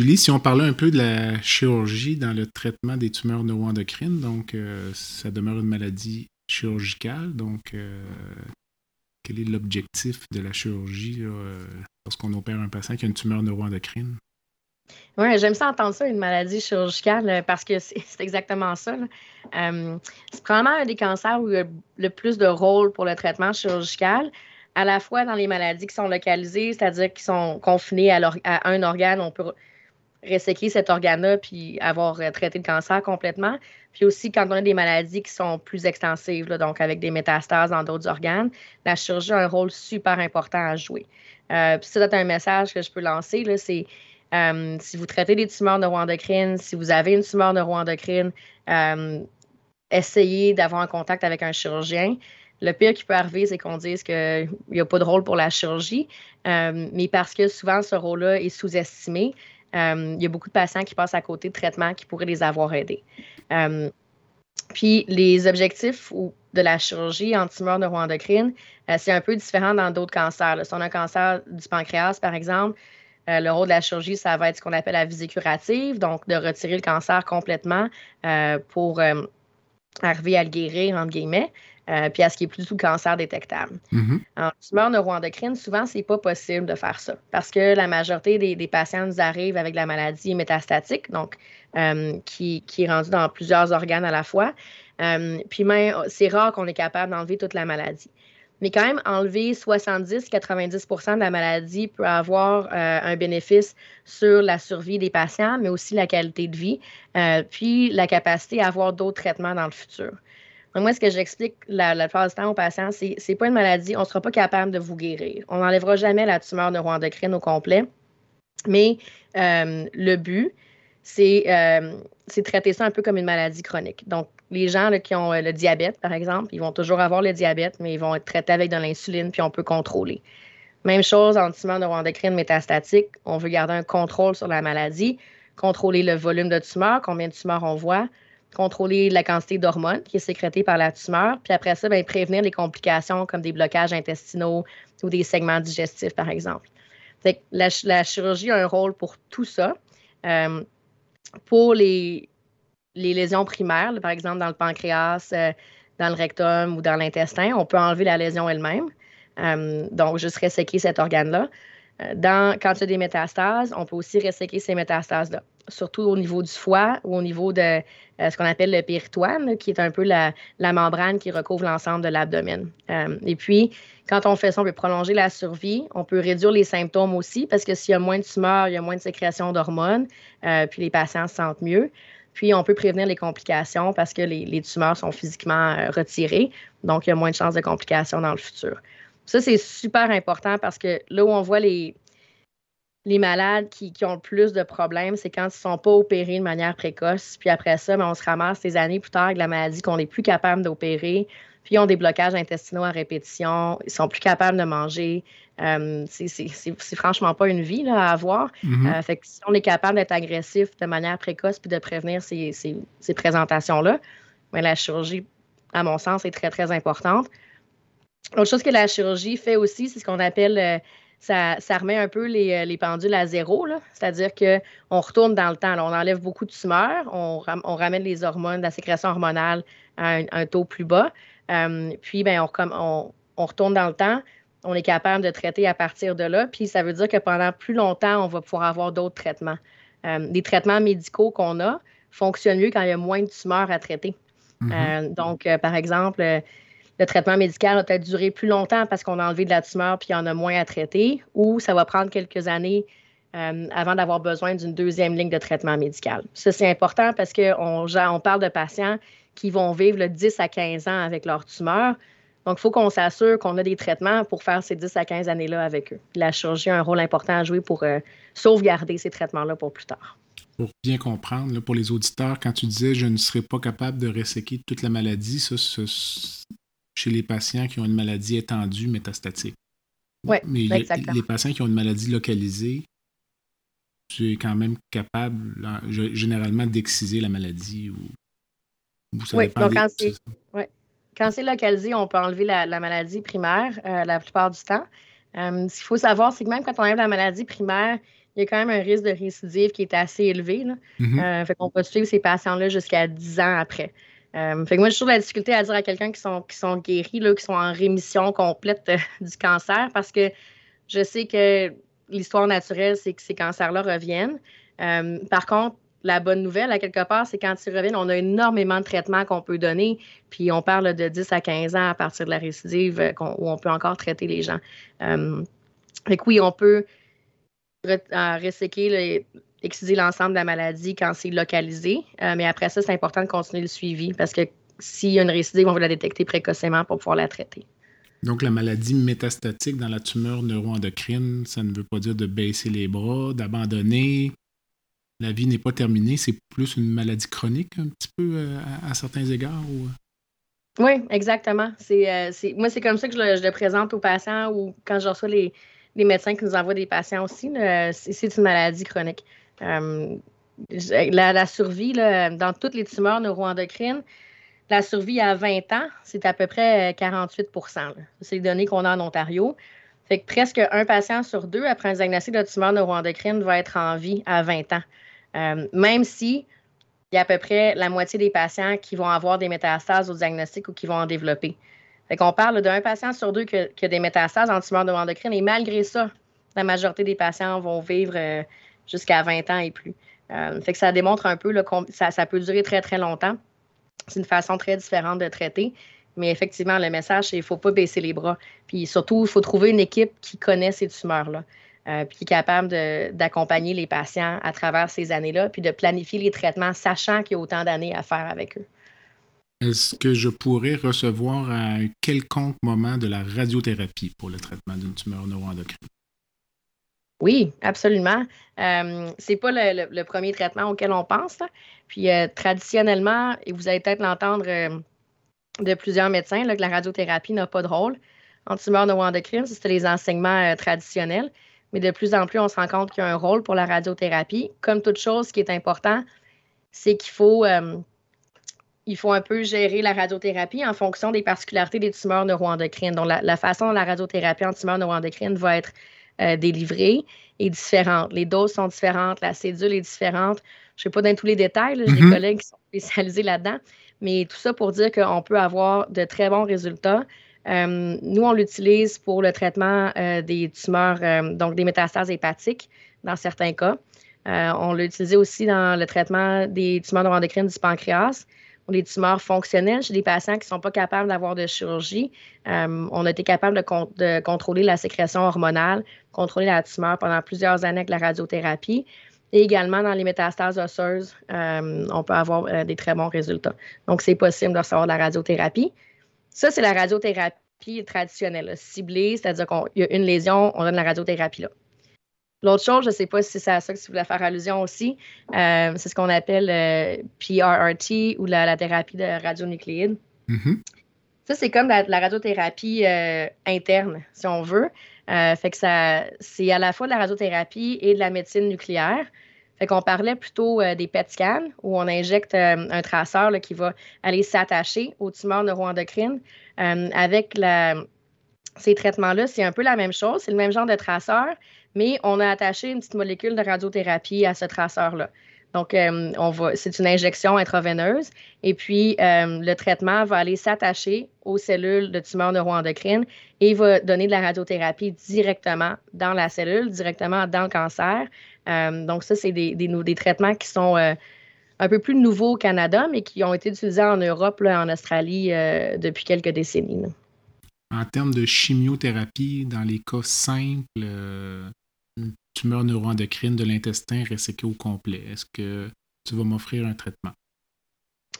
Julie, si on parlait un peu de la chirurgie dans le traitement des tumeurs neuroendocrines, donc euh, ça demeure une maladie chirurgicale, donc euh, quel est l'objectif de la chirurgie euh, lorsqu'on opère un patient qui a une tumeur neuroendocrine? Oui, j'aime ça entendre ça, une maladie chirurgicale, parce que c'est (laughs) exactement ça. c'est probablement un des cancers où il y a le plus de rôle pour le traitement chirurgical à la fois dans les maladies qui sont localisées, c'est-à-dire qui sont confinées à, à, un organe, on peut resséquer cet organe-là puis avoir euh, traité le cancer complètement. Puis aussi, quand on a des maladies qui sont plus extensives, donc avec des métastases dans d'autres organes, la chirurgie a un rôle super important à jouer. Euh, puis ça, c'est un message que je peux lancer, c'est euh, si vous traitez des tumeurs neuroendocrines, si vous avez une tumeur neuroendocrine, essayez d'avoir un contact avec un chirurgien. Le pire qui peut arriver, c'est qu'on dise qu'il n'y a pas de rôle pour la chirurgie, mais parce que souvent ce rôle-là est sous-estimé, euh, il y a beaucoup de patients qui passent à côté de traitements qui pourraient les avoir aidés. Euh, puis les objectifs de la chirurgie en tumeur neuroendocrine, euh, c'est un peu différent dans d'autres cancers. Si on a un cancer du pancréas, par exemple, le rôle de la chirurgie, ça va être ce qu'on appelle la visée curative, donc de retirer le cancer complètement pour arriver à le guérir, entre guillemets. Euh, puis à ce qui est plus du cancer détectable. Mm-hmm. En tumeur neuroendocrine, souvent, ce n'est pas possible de faire ça parce que la majorité des, patients nous arrivent avec la maladie métastatique, donc euh, qui, est rendue dans plusieurs organes à la fois. Euh, puis même, c'est rare qu'on est capable d'enlever toute la maladie. Mais quand même, enlever 70-90% de la maladie peut avoir un bénéfice sur la survie des patients, mais aussi la qualité de vie, puis la capacité à avoir d'autres traitements dans le futur moi, ce que j'explique la, la plupart du temps aux patients, c'est n'est pas une maladie, on ne sera pas capable de vous guérir. On n'enlèvera jamais la tumeur neuroendocrine au complet. Mais euh, le but, euh, c'est traiter ça un peu comme une maladie chronique. Donc, les gens qui ont euh, le diabète, par exemple, ils vont toujours avoir le diabète, mais ils vont être traités avec de l'insuline, puis on peut contrôler. Même chose en tumeur neuroendocrine métastatique, on veut garder un contrôle sur la maladie, contrôler le volume de tumeur, combien de tumeurs on voit, contrôler la quantité d'hormones qui est sécrétée par la tumeur, puis après ça, bien, prévenir les complications comme des blocages intestinaux ou des segments digestifs, par exemple. la, la, chirurgie a un rôle pour tout ça. Euh, pour les, les, lésions primaires, par exemple dans le pancréas, euh, dans le rectum ou dans l'intestin, on peut enlever la lésion elle-même. Euh, donc, juste resséquer cet organe-là. Quand il y a des métastases, on peut aussi resséquer ces métastases-là surtout au niveau du foie ou au niveau de euh, ce qu'on appelle le péritoine, qui est un peu la, membrane qui recouvre l'ensemble de l'abdomen. Euh, et puis, quand on fait ça, on peut prolonger la survie, on peut réduire les symptômes aussi, parce que s'il y a moins de tumeurs, il y a moins de sécrétion d'hormones, euh, puis les patients se sentent mieux. Puis, on peut prévenir les complications parce que les, les tumeurs sont physiquement retirées, donc il y a moins de chances de complications dans le futur. Ça, c'est super important parce que là où on voit les, les malades qui, ont le plus de problèmes, c'est quand ils ne sont pas opérés de manière précoce. Puis après ça, ben, on se ramasse des années plus tard avec la maladie qu'on n'est plus capable d'opérer. Puis ils ont des blocages intestinaux à répétition. Ils sont plus capables de manger. Euh, c'est franchement pas une vie à avoir. Mm-hmm. Euh, fait que si on est capable d'être agressif de manière précoce puis de prévenir ces, présentations-là, ben, la chirurgie, à mon sens, est très, très importante. Autre chose que la chirurgie fait aussi, c'est ce qu'on appelle euh, ça, remet un peu les, euh, pendules à zéro. C'est-à-dire qu'on retourne dans le temps. On enlève beaucoup de tumeurs, on, ramène les hormones, la sécrétion hormonale à un, taux plus bas. Euh, puis, ben, on, retourne dans le temps. On est capable de traiter à partir de là. Puis, ça veut dire que pendant plus longtemps, on va pouvoir avoir d'autres traitements. Euh, des traitements médicaux qu'on a fonctionne mieux quand il y a moins de tumeurs à traiter. Mm-hmm. donc, par exemple, le traitement médical va peut-être durer plus longtemps parce qu'on a enlevé de la tumeur puis il y en a moins à traiter, ou ça va prendre quelques années euh, avant d'avoir besoin d'une deuxième ligne de traitement médical. Ça, c'est important parce qu'on on parle de patients qui vont vivre le 10 à 15 ans avec leur tumeur. Donc, il faut qu'on s'assure qu'on a des traitements pour faire ces 10 à 15 années-là avec eux. La chirurgie a un rôle important à jouer pour euh, sauvegarder ces traitements-là pour plus tard. Pour bien comprendre, pour les auditeurs, quand tu disais je ne serais pas capable de resséquer toute la maladie, ça, chez les patients qui ont une maladie étendue métastatique. Oui, mais les patients qui ont une maladie localisée, tu es quand même capable, généralement, d'exciser la maladie ou, oui, donc quand c'est localisé, on peut enlever la, maladie primaire euh, la plupart du temps. Euh, ce qu'il faut savoir, c'est que même quand on enlève la maladie primaire, il y a quand même un risque de récidive qui est assez élevé. Là. Mm-hmm. Euh, fait qu'on peut suivre ces patients-là jusqu'à 10 ans après. Euh, fait que moi, j'ai toujours la difficulté à dire à quelqu'un qui sont, qui sont guéris, là, qui sont en rémission complète euh, (laughs) du cancer parce que je sais que l'histoire naturelle, c'est que ces cancers-là reviennent. Euh, par contre, la bonne nouvelle, à quelque part, c'est quand ils reviennent, on a énormément de traitements qu'on peut donner. Puis on parle de 10 à 15 ans à partir de la récidive où on peut encore traiter les gens. fait oui, on peut reséquer les, exciser l'ensemble de la maladie quand c'est localisé. Euh, mais après ça, c'est important de continuer le suivi parce que s'il y a une récidive, on va la détecter précocement pour pouvoir la traiter. Donc, la maladie métastatique dans la tumeur neuroendocrine, ça ne veut pas dire de baisser les bras, d'abandonner. La vie n'est pas terminée. C'est plus une maladie chronique, un petit peu, euh, à, certains égards. Ou... Oui, exactement. C'est, c'est, moi, c'est comme ça que je le, je le, présente aux patients ou quand je reçois les, les médecins qui nous envoient des patients aussi. c'est, une maladie chronique. Euh, la, survie, dans toutes les tumeurs neuroendocrines, la survie à 20 ans, c'est à peu près 48% C'est les données qu'on a en Ontario. Fait que presque un patient sur deux après un diagnostic de tumeur neuroendocrine va être en vie à 20 ans. Euh, même si il y a à peu près la moitié des patients qui vont avoir des métastases au diagnostic ou qui vont en développer. Fait qu'on parle d'un patient sur deux qui a, des métastases en tumeur neuroendocrine et malgré ça, la majorité des patients vont vivre euh, jusqu'à 20 ans et plus. Euh, que ça démontre un peu que ça, ça, peut durer très, très longtemps. C'est une façon très différente de traiter. Mais effectivement, le message, c'est qu'il ne faut pas baisser les bras. Puis surtout, il faut trouver une équipe qui connaît ces tumeurs-là. Euh, puis qui est capable d'accompagner les patients à travers ces années-là, puis de planifier les traitements, sachant qu'il y a autant d'années à faire avec eux. Est-ce que je pourrais recevoir à un quelconque moment de la radiothérapie pour le traitement d'une tumeur neuroendocrine? Oui, absolument. Euh, c'est pas le, premier traitement auquel on pense. Puis euh, traditionnellement, et vous allez peut-être l'entendre euh, de plusieurs médecins, que la radiothérapie n'a pas de rôle en tumeur neuroendocrine. C'était les enseignements traditionnels. Mais de plus en plus, on se rend compte qu'il y a un rôle pour la radiothérapie. Comme toute chose, ce qui est important, c'est qu'il faut, il faut un peu gérer la radiothérapie en fonction des particularités des tumeurs neuroendocrines. Donc, la, la façon dont la radiothérapie en tumeur neuroendocrine va être euh, délivrée est différente. Les doses sont différentes, la cédule est différente. Je ne sais pas dans tous les détails, j'ai des mhm. collègues qui sont spécialisés là-dedans, mais tout ça pour dire qu'on peut avoir de très bons résultats. Euh, nous, on l'utilise pour le traitement euh, des tumeurs, donc des métastases hépatiques dans certains cas. on l'a utilisé aussi dans le traitement des tumeurs neuroendocrines du pancréas des tumeurs fonctionnelles chez des patients qui ne sont pas capables d'avoir de chirurgie. Euh, on a été capable de, contrôler la sécrétion hormonale, contrôler la tumeur pendant plusieurs années avec la radiothérapie. Et également, dans les métastases osseuses, euh, on peut avoir euh, des très bons résultats. Donc, c'est possible de recevoir de la radiothérapie. Ça, c'est la radiothérapie traditionnelle, ciblée, c'est-à-dire qu'il y a une lésion, on donne la radiothérapie là. L'autre chose, je ne sais pas si c'est à ça que tu voulais faire allusion aussi, euh, c'est ce qu'on appelle euh, PRRT ou la, thérapie de radionucléide. Mm-hmm. Ça, c'est comme la, radiothérapie euh, interne, si on veut. fait que ça, c'est à la fois de la radiothérapie et de la médecine nucléaire. Fait qu'on parlait plutôt des PET scans où on injecte un traceur qui va aller s'attacher aux tumeurs neuroendocrines. avec la, ces traitements-là, c'est un peu la même chose. C'est le même genre de traceur, mais on a attaché une petite molécule de radiothérapie à ce traceur-là. Donc, euh, on va, c'est une injection intraveineuse et puis euh, le traitement va aller s'attacher aux cellules de tumeurs neuroendocrines et va donner de la radiothérapie directement dans la cellule, directement dans le cancer. Euh, donc, ça, c'est des, des, des, traitements qui sont un peu plus nouveaux au Canada, mais qui ont été utilisés en Europe, en Australie, depuis quelques décennies. En termes de chimiothérapie, dans les cas simples, tumeur neuroendocrine de l'intestin resséquée au complet, est-ce que tu vas m'offrir un traitement?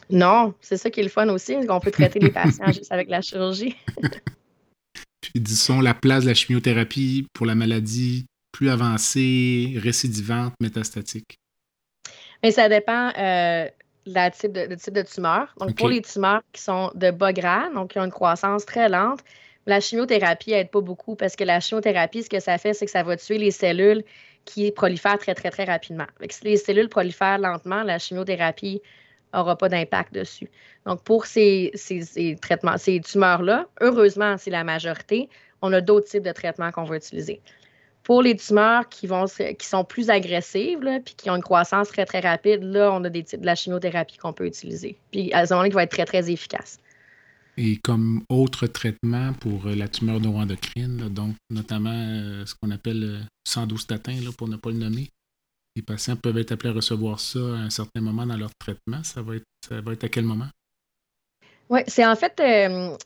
Non, c'est ça qui est le fun aussi, qu'on peut traiter les patients (laughs) juste avec la chirurgie. Puis disons la place de la chimiothérapie pour la maladie plus avancée, récidivante, métastatique. Mais ça dépend euh, la type de, type de tumeur. Donc, pour les tumeurs qui sont de bas grade, donc qui ont une croissance très lente, la chimiothérapie n'aide pas beaucoup parce que la chimiothérapie, ce que ça fait, c'est que ça va tuer les cellules qui prolifèrent très, très, très rapidement. si les cellules prolifèrent lentement, la chimiothérapie n'aura pas d'impact dessus. Donc, pour ces, traitements, ces tumeurs-là, heureusement, c'est la majorité, on a d'autres types de traitements qu'on va utiliser. Pour les tumeurs qui, vont, sont plus agressives, puis qui ont une croissance très, très rapide, là, on a des types de la chimiothérapie qu'on peut utiliser. Puis à ce moment-là, être très, très efficace. Et comme autre traitement pour la tumeur neuroendocrine, donc notamment euh, ce qu'on appelle euh, sandostatin, là, pour ne pas le nommer, les patients peuvent être appelés à recevoir ça à un certain moment dans leur traitement. Ça va être, ça va être à quel moment? Oui, c'est en fait, euh,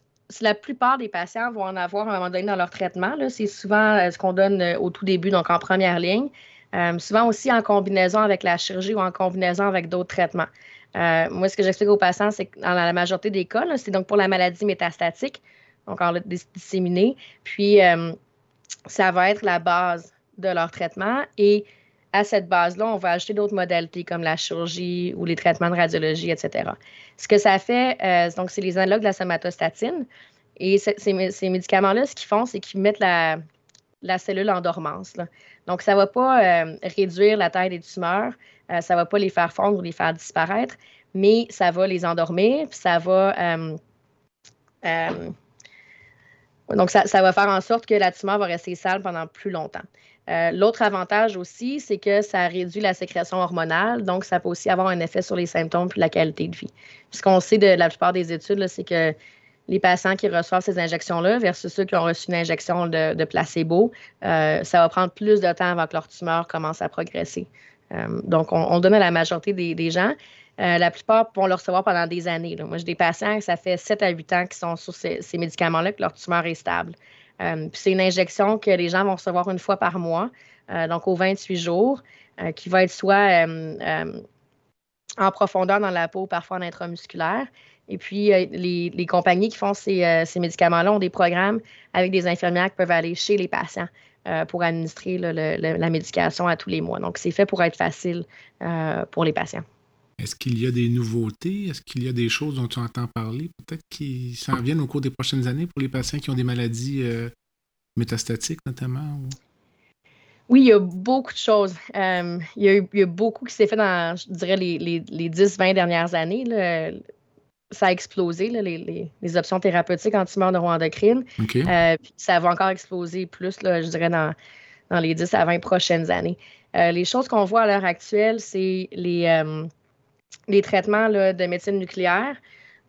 la plupart des patients vont en avoir à un moment donné dans leur traitement. C'est souvent euh, ce qu'on donne euh, au tout début, donc en première ligne. souvent aussi en combinaison avec la chirurgie ou en combinaison avec d'autres traitements. Moi, ce que j'explique aux patients, c'est que dans la majorité des cas, c'est donc pour la maladie métastatique, donc en disséminée. Puis, ça va être la base de leur traitement. Et à cette base-là, on va ajouter d'autres modalités comme la chirurgie ou les traitements de radiologie, etc. Ce que ça fait, euh, donc, c'est les analogues de la somatostatine. Et ces, médicaments-là, ce qu'ils font, c'est qu'ils mettent la, cellule en dormance. Donc, ça ne va pas euh, réduire la taille des tumeurs, euh, ça ne va pas les faire fondre ou les faire disparaître, mais ça va les endormir, puis ça va. donc, ça, faire en sorte que la tumeur va rester sale pendant plus longtemps. Euh, l'autre avantage aussi, c'est que ça réduit la sécrétion hormonale, donc ça peut aussi avoir un effet sur les symptômes et la qualité de vie. Ce qu'on sait de la plupart des études, c'est que les patients qui reçoivent ces injections-là versus ceux qui ont reçu une injection de, placebo, euh, ça va prendre plus de temps avant que leur tumeur commence à progresser. Euh, donc, on, donne à la majorité des, gens. la plupart vont le recevoir pendant des années. Moi, j'ai des patients, ça fait 7 à 8 ans qui sont sur ces, ces médicaments-là, que leur tumeur est stable. Euh, c'est une injection que les gens vont recevoir une fois par mois, euh, donc aux 28 jours, euh, qui va être soit en profondeur dans la peau, parfois en intramusculaire. Et puis, les, compagnies qui font ces, médicaments-là ont des programmes avec des infirmières qui peuvent aller chez les patients pour administrer la médication à tous les mois. Donc, c'est fait pour être facile pour les patients. Est-ce qu'il y a des nouveautés? Est-ce qu'il y a des choses dont tu entends parler, peut-être qui s'en viennent au cours des prochaines années pour les patients qui ont des maladies euh, métastatiques notamment? Oui, il y a beaucoup de choses. Euh, il, y a beaucoup qui s'est fait dans, je dirais, les, les, 10-20 dernières années. Ça a explosé, les, options thérapeutiques tumeur neuroendocrine. Euh, ça va encore exploser plus, je dirais, dans, dans les 10 à 20 prochaines années. les choses qu'on voit à l'heure actuelle, c'est les les traitements de médecine nucléaire.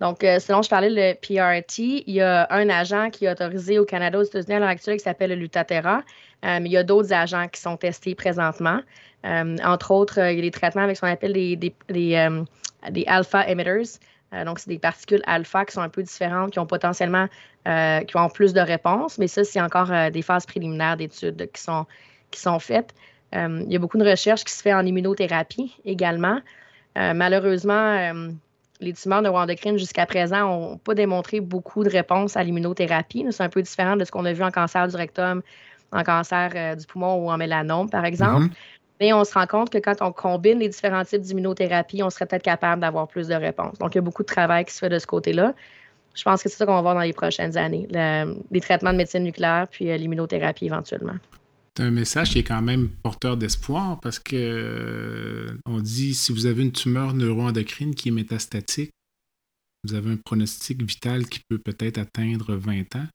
Donc, euh, selon je parlais le PRT, il y a un agent qui est autorisé au Canada, aux États-Unis à l'heure actuelle qui s'appelle le. Euh, mais il y a d'autres agents qui sont testés présentement. Euh, entre autres, il y a des traitements avec ce qu'on appelle des, des, alpha emitters. Donc, c'est des particules alpha qui sont un peu différentes, qui ont potentiellement qui ont plus de réponses, mais ça, c'est encore des phases préliminaires d'études qui sont, qui sont faites. il y a beaucoup de recherches qui se fait en immunothérapie également. Euh, malheureusement, euh, les tumeurs neuroendocrines jusqu'à présent n'ont pas démontré beaucoup de réponses à l'immunothérapie. C'est un peu différent de ce qu'on a vu en cancer du rectum, en cancer euh, du poumon ou en mélanome, par exemple. Mm-hmm. Mais on se rend compte que quand on combine les différents types d'immunothérapie, on serait peut-être capable d'avoir plus de réponses. Donc, il y a beaucoup de travail qui se fait de ce côté-là. Je pense que c'est ça qu'on va voir dans les prochaines années, les traitements de médecine nucléaire puis l'immunothérapie éventuellement un message qui est quand même porteur d'espoir parce que euh, on dit si vous avez une tumeur neuroendocrine qui est métastatique, vous avez un pronostic vital qui peut peut-être atteindre 20 ans,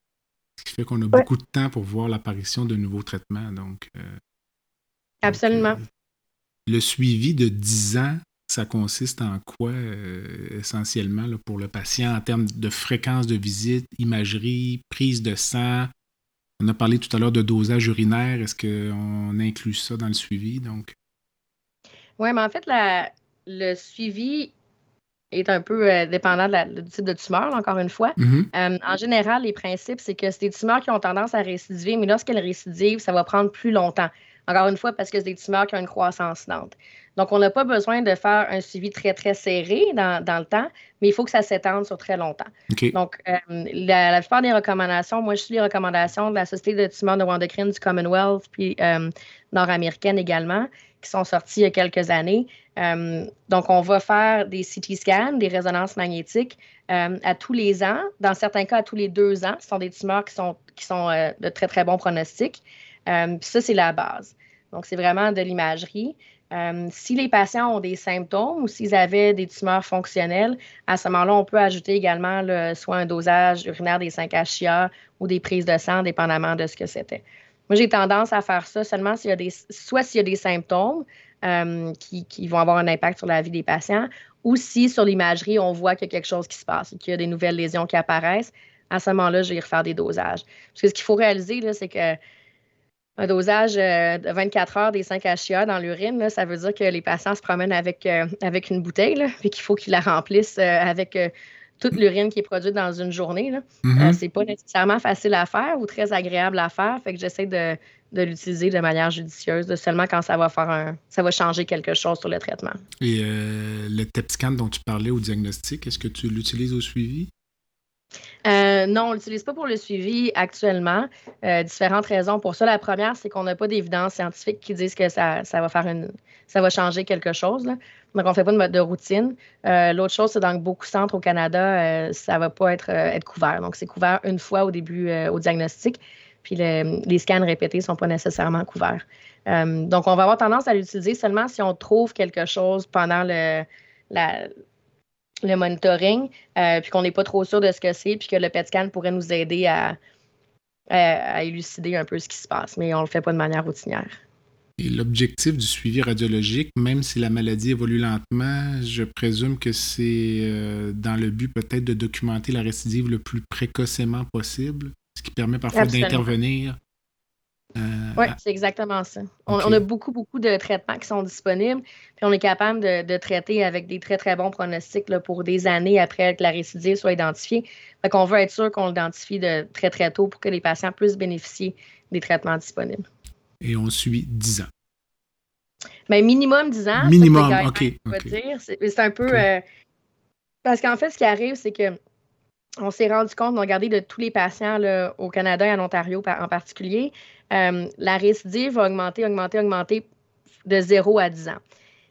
ce qui fait qu'on a beaucoup de temps pour voir l'apparition de nouveaux traitements. Donc, euh, Absolument. Euh, le suivi de 10 ans, ça consiste en quoi essentiellement pour le patient en termes de fréquence de visite, imagerie, prise de sang, on a parlé tout à l'heure de dosage urinaire. Est-ce qu'on inclut ça dans le suivi? Donc? Oui, mais en fait, le suivi est un peu euh, dépendant du type de tumeur, encore une fois. Mm-hmm. en général, les principes, c'est que c'est des tumeurs qui ont tendance à récidiver, mais lorsqu'elles récidivent, ça va prendre plus longtemps. Encore une fois, parce que c'est des tumeurs qui ont une croissance lente. Donc, on n'a pas besoin de faire un suivi très, très serré dans, le temps, mais il faut que ça s'étende sur très longtemps. Donc, euh, la, plupart des recommandations, moi, je suis les recommandations de la Société de tumeurs neuroendocrines du Commonwealth, puis euh, nord-américaine également, qui sont sorties il y a quelques années. Euh, donc, on va faire des CT scans, des résonances magnétiques à tous les ans, dans certains cas à tous les deux ans. Ce sont des tumeurs qui sont, qui sont de très, très bons pronostics. puis ça, c'est la base. Donc, c'est vraiment de l'imagerie. Euh, si les patients ont des symptômes ou s'ils avaient des tumeurs fonctionnelles, à ce moment-là, on peut ajouter également soit un dosage urinaire des 5-HIA ou des prises de sang, dépendamment de ce que c'était. Moi, j'ai tendance à faire ça seulement s'il y a des, soit s'il y a des symptômes euh, qui, vont avoir un impact sur la vie des patients, ou si sur l'imagerie, on voit qu'il y a quelque chose qui se passe, qu'il y a des nouvelles lésions qui apparaissent. À ce moment-là, je vais refaire des dosages. Parce que ce qu'il faut réaliser, c'est que un dosage euh, de 24 heures des 5 HIA dans l'urine, ça veut dire que les patients se promènent avec, euh, avec une bouteille, puis qu'il faut qu'ils la remplissent euh, avec toute l'urine qui est produite dans une journée. Ce mm-hmm. c'est pas nécessairement facile à faire ou très agréable à faire, fait que j'essaie de, l'utiliser de manière judicieuse, seulement quand ça va faire un, ça va changer quelque chose sur le traitement. Et le TEP scan dont tu parlais au diagnostic, est-ce que tu l'utilises au suivi? Euh, non, on ne l'utilise pas pour le suivi actuellement. Euh, différentes raisons pour ça. La première, c'est qu'on n'a pas d'évidence scientifique qui disent que ça, va faire une, ça va changer quelque chose. Donc, on ne fait pas de mode de routine. Euh, l'autre chose, c'est dans beaucoup de centres au Canada, ça ne va pas être, être couvert. Donc, c'est couvert une fois au début au diagnostic. Puis les scans répétés ne sont pas nécessairement couverts. donc, on va avoir tendance à l'utiliser seulement si on trouve quelque chose pendant le, la, le monitoring, euh, puis qu'on n'est pas trop sûr de ce que c'est, puis que le PET scan pourrait nous aider à, élucider un peu ce qui se passe, mais on ne le fait pas de manière routinière. Et l'objectif du suivi radiologique, même si la maladie évolue lentement, je présume que c'est euh, dans le but peut-être de documenter la récidive le plus précocement possible, ce qui permet parfois d'intervenir euh, oui, c'est exactement ça. On, a beaucoup, beaucoup de traitements qui sont disponibles, puis on est capable de, traiter avec des très, très bons pronostics pour des années après que la récidive soit identifiée. Fait qu'on veut être sûr qu'on l'identifie de très, très tôt pour que les patients puissent bénéficier des traitements disponibles. Et on suit 10 ans. Mais ben, minimum 10 ans. Minimum, OK. C'est un peu. Euh, parce qu'en fait, ce qui arrive, c'est que on s'est rendu compte, on a regardé de tous les patients au Canada et en Ontario en particulier, euh, la récidive va augmenter, augmenter, augmenter de 0 à 10 ans.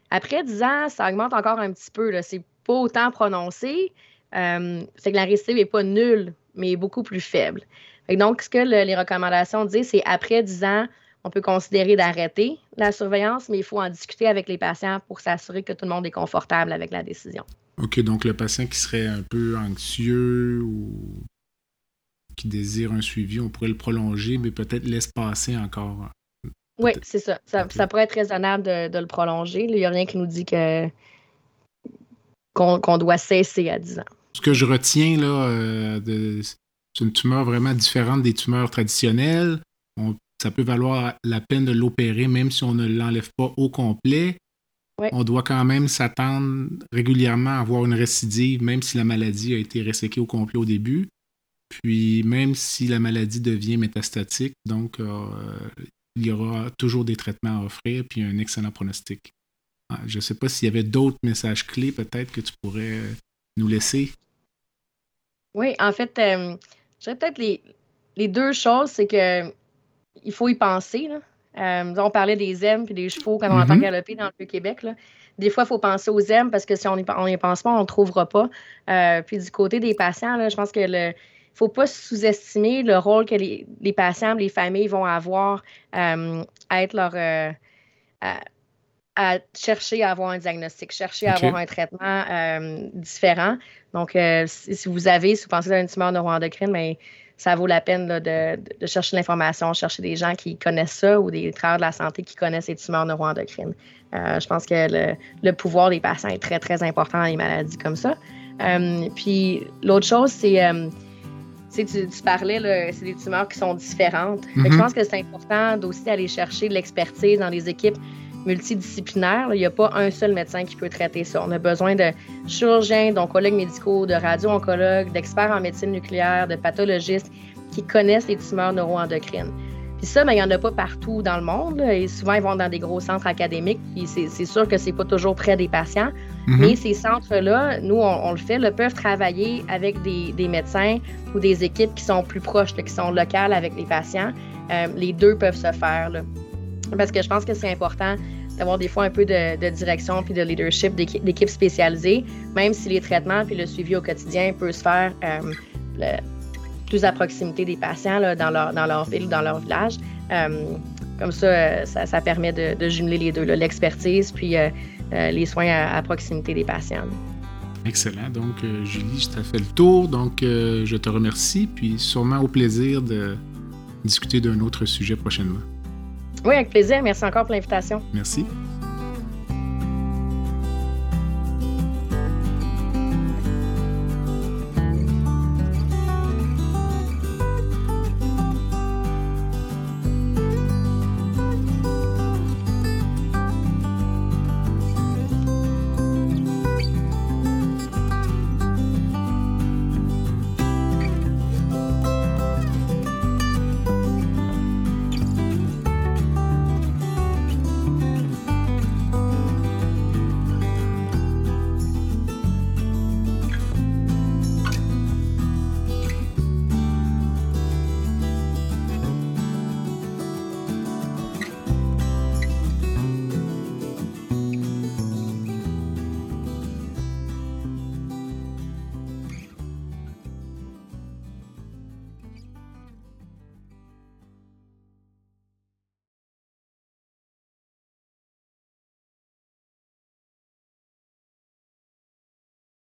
Après 10 ans, ça augmente encore un petit peu. C'est pas autant prononcé. Euh, c'est que la récidive n'est pas nulle, mais beaucoup plus faible. donc, ce que les recommandations disent, c'est après 10 ans, on peut considérer d'arrêter la surveillance, mais il faut en discuter avec les patients pour s'assurer que tout le monde est confortable avec la décision. OK, donc le patient qui serait un peu anxieux ou qui désire un suivi, on pourrait le prolonger, mais peut-être l'espacer encore. Oui, c'est ça. Ça, pourrait être raisonnable de, le prolonger. Il n'y a rien qui nous dit que qu'on doit cesser à 10 ans. Ce que je retiens, là, euh, c'est une tumeur vraiment différente des tumeurs traditionnelles. ça peut valoir la peine de l'opérer, même si on ne l'enlève pas au complet. On doit quand même s'attendre régulièrement à avoir une récidive, même si la maladie a été resséquée au complet au début. Puis même si la maladie devient métastatique, donc euh, il y aura toujours des traitements à offrir, puis un excellent pronostic. Je ne sais pas s'il y avait d'autres messages clés peut-être que tu pourrais euh, nous laisser. Oui, en fait, euh, je dirais peut-être les, deux choses, c'est que il faut y penser. Là. Euh, on parlait des M et des chevaux quand on entend mm-hmm. galoper dans le Québec. Des fois, il faut penser aux M parce que si on n'y pense pas, on ne trouvera pas. Euh, puis du côté des patients, je pense que le, ne faut pas sous-estimer le rôle que les, patients, les familles vont avoir euh, à être leur. À, chercher à avoir un diagnostic, chercher à avoir un traitement différent. Donc, si, vous avez, si vous pensez à une tumeur neuroendocrine, mais ça vaut la peine de, chercher l'information, chercher des gens qui connaissent ça ou des travailleurs de la santé qui connaissent les tumeurs neuroendocrines. Euh, je pense que le, pouvoir des patients est très, très important dans les maladies comme ça. Euh, puis l'autre chose, c'est, euh, tu, tu, parlais, c'est des tumeurs qui sont différentes. Je mm-hmm. pense que c'est important aussi d'aller chercher de l'expertise dans les équipes multidisciplinaire. Il n'y a pas un seul médecin qui peut traiter ça. On a besoin de chirurgiens, d'oncologues médicaux, de radio-oncologues, d'experts en médecine nucléaire, de pathologistes qui connaissent les tumeurs neuroendocrines. Puis ça, ben, il n'y en a pas partout dans le monde. Et souvent, ils vont dans des gros centres académiques. Puis c'est sûr que c'est pas toujours près des patients. Mhm. Mais ces centres-là, nous, on, le fait, peuvent travailler avec des, médecins ou des équipes qui sont plus proches, qui sont locales avec les patients. Euh, les deux peuvent se faire. Parce que je pense que c'est important d'avoir des fois un peu de, direction puis de leadership d'équipe spécialisée, même si les traitements puis le suivi au quotidien peut se faire euh, plus à proximité des patients dans, leur, dans leur ville dans leur village. Euh, comme ça, ça, permet de, jumeler les deux, l'expertise puis les soins à, proximité des patients. Excellent. Donc, Julie, je t'ai fait le tour. Donc, je te remercie. Puis, sûrement au plaisir de discuter d'un autre sujet prochainement. Oui, avec plaisir. Merci encore pour l'invitation. Merci.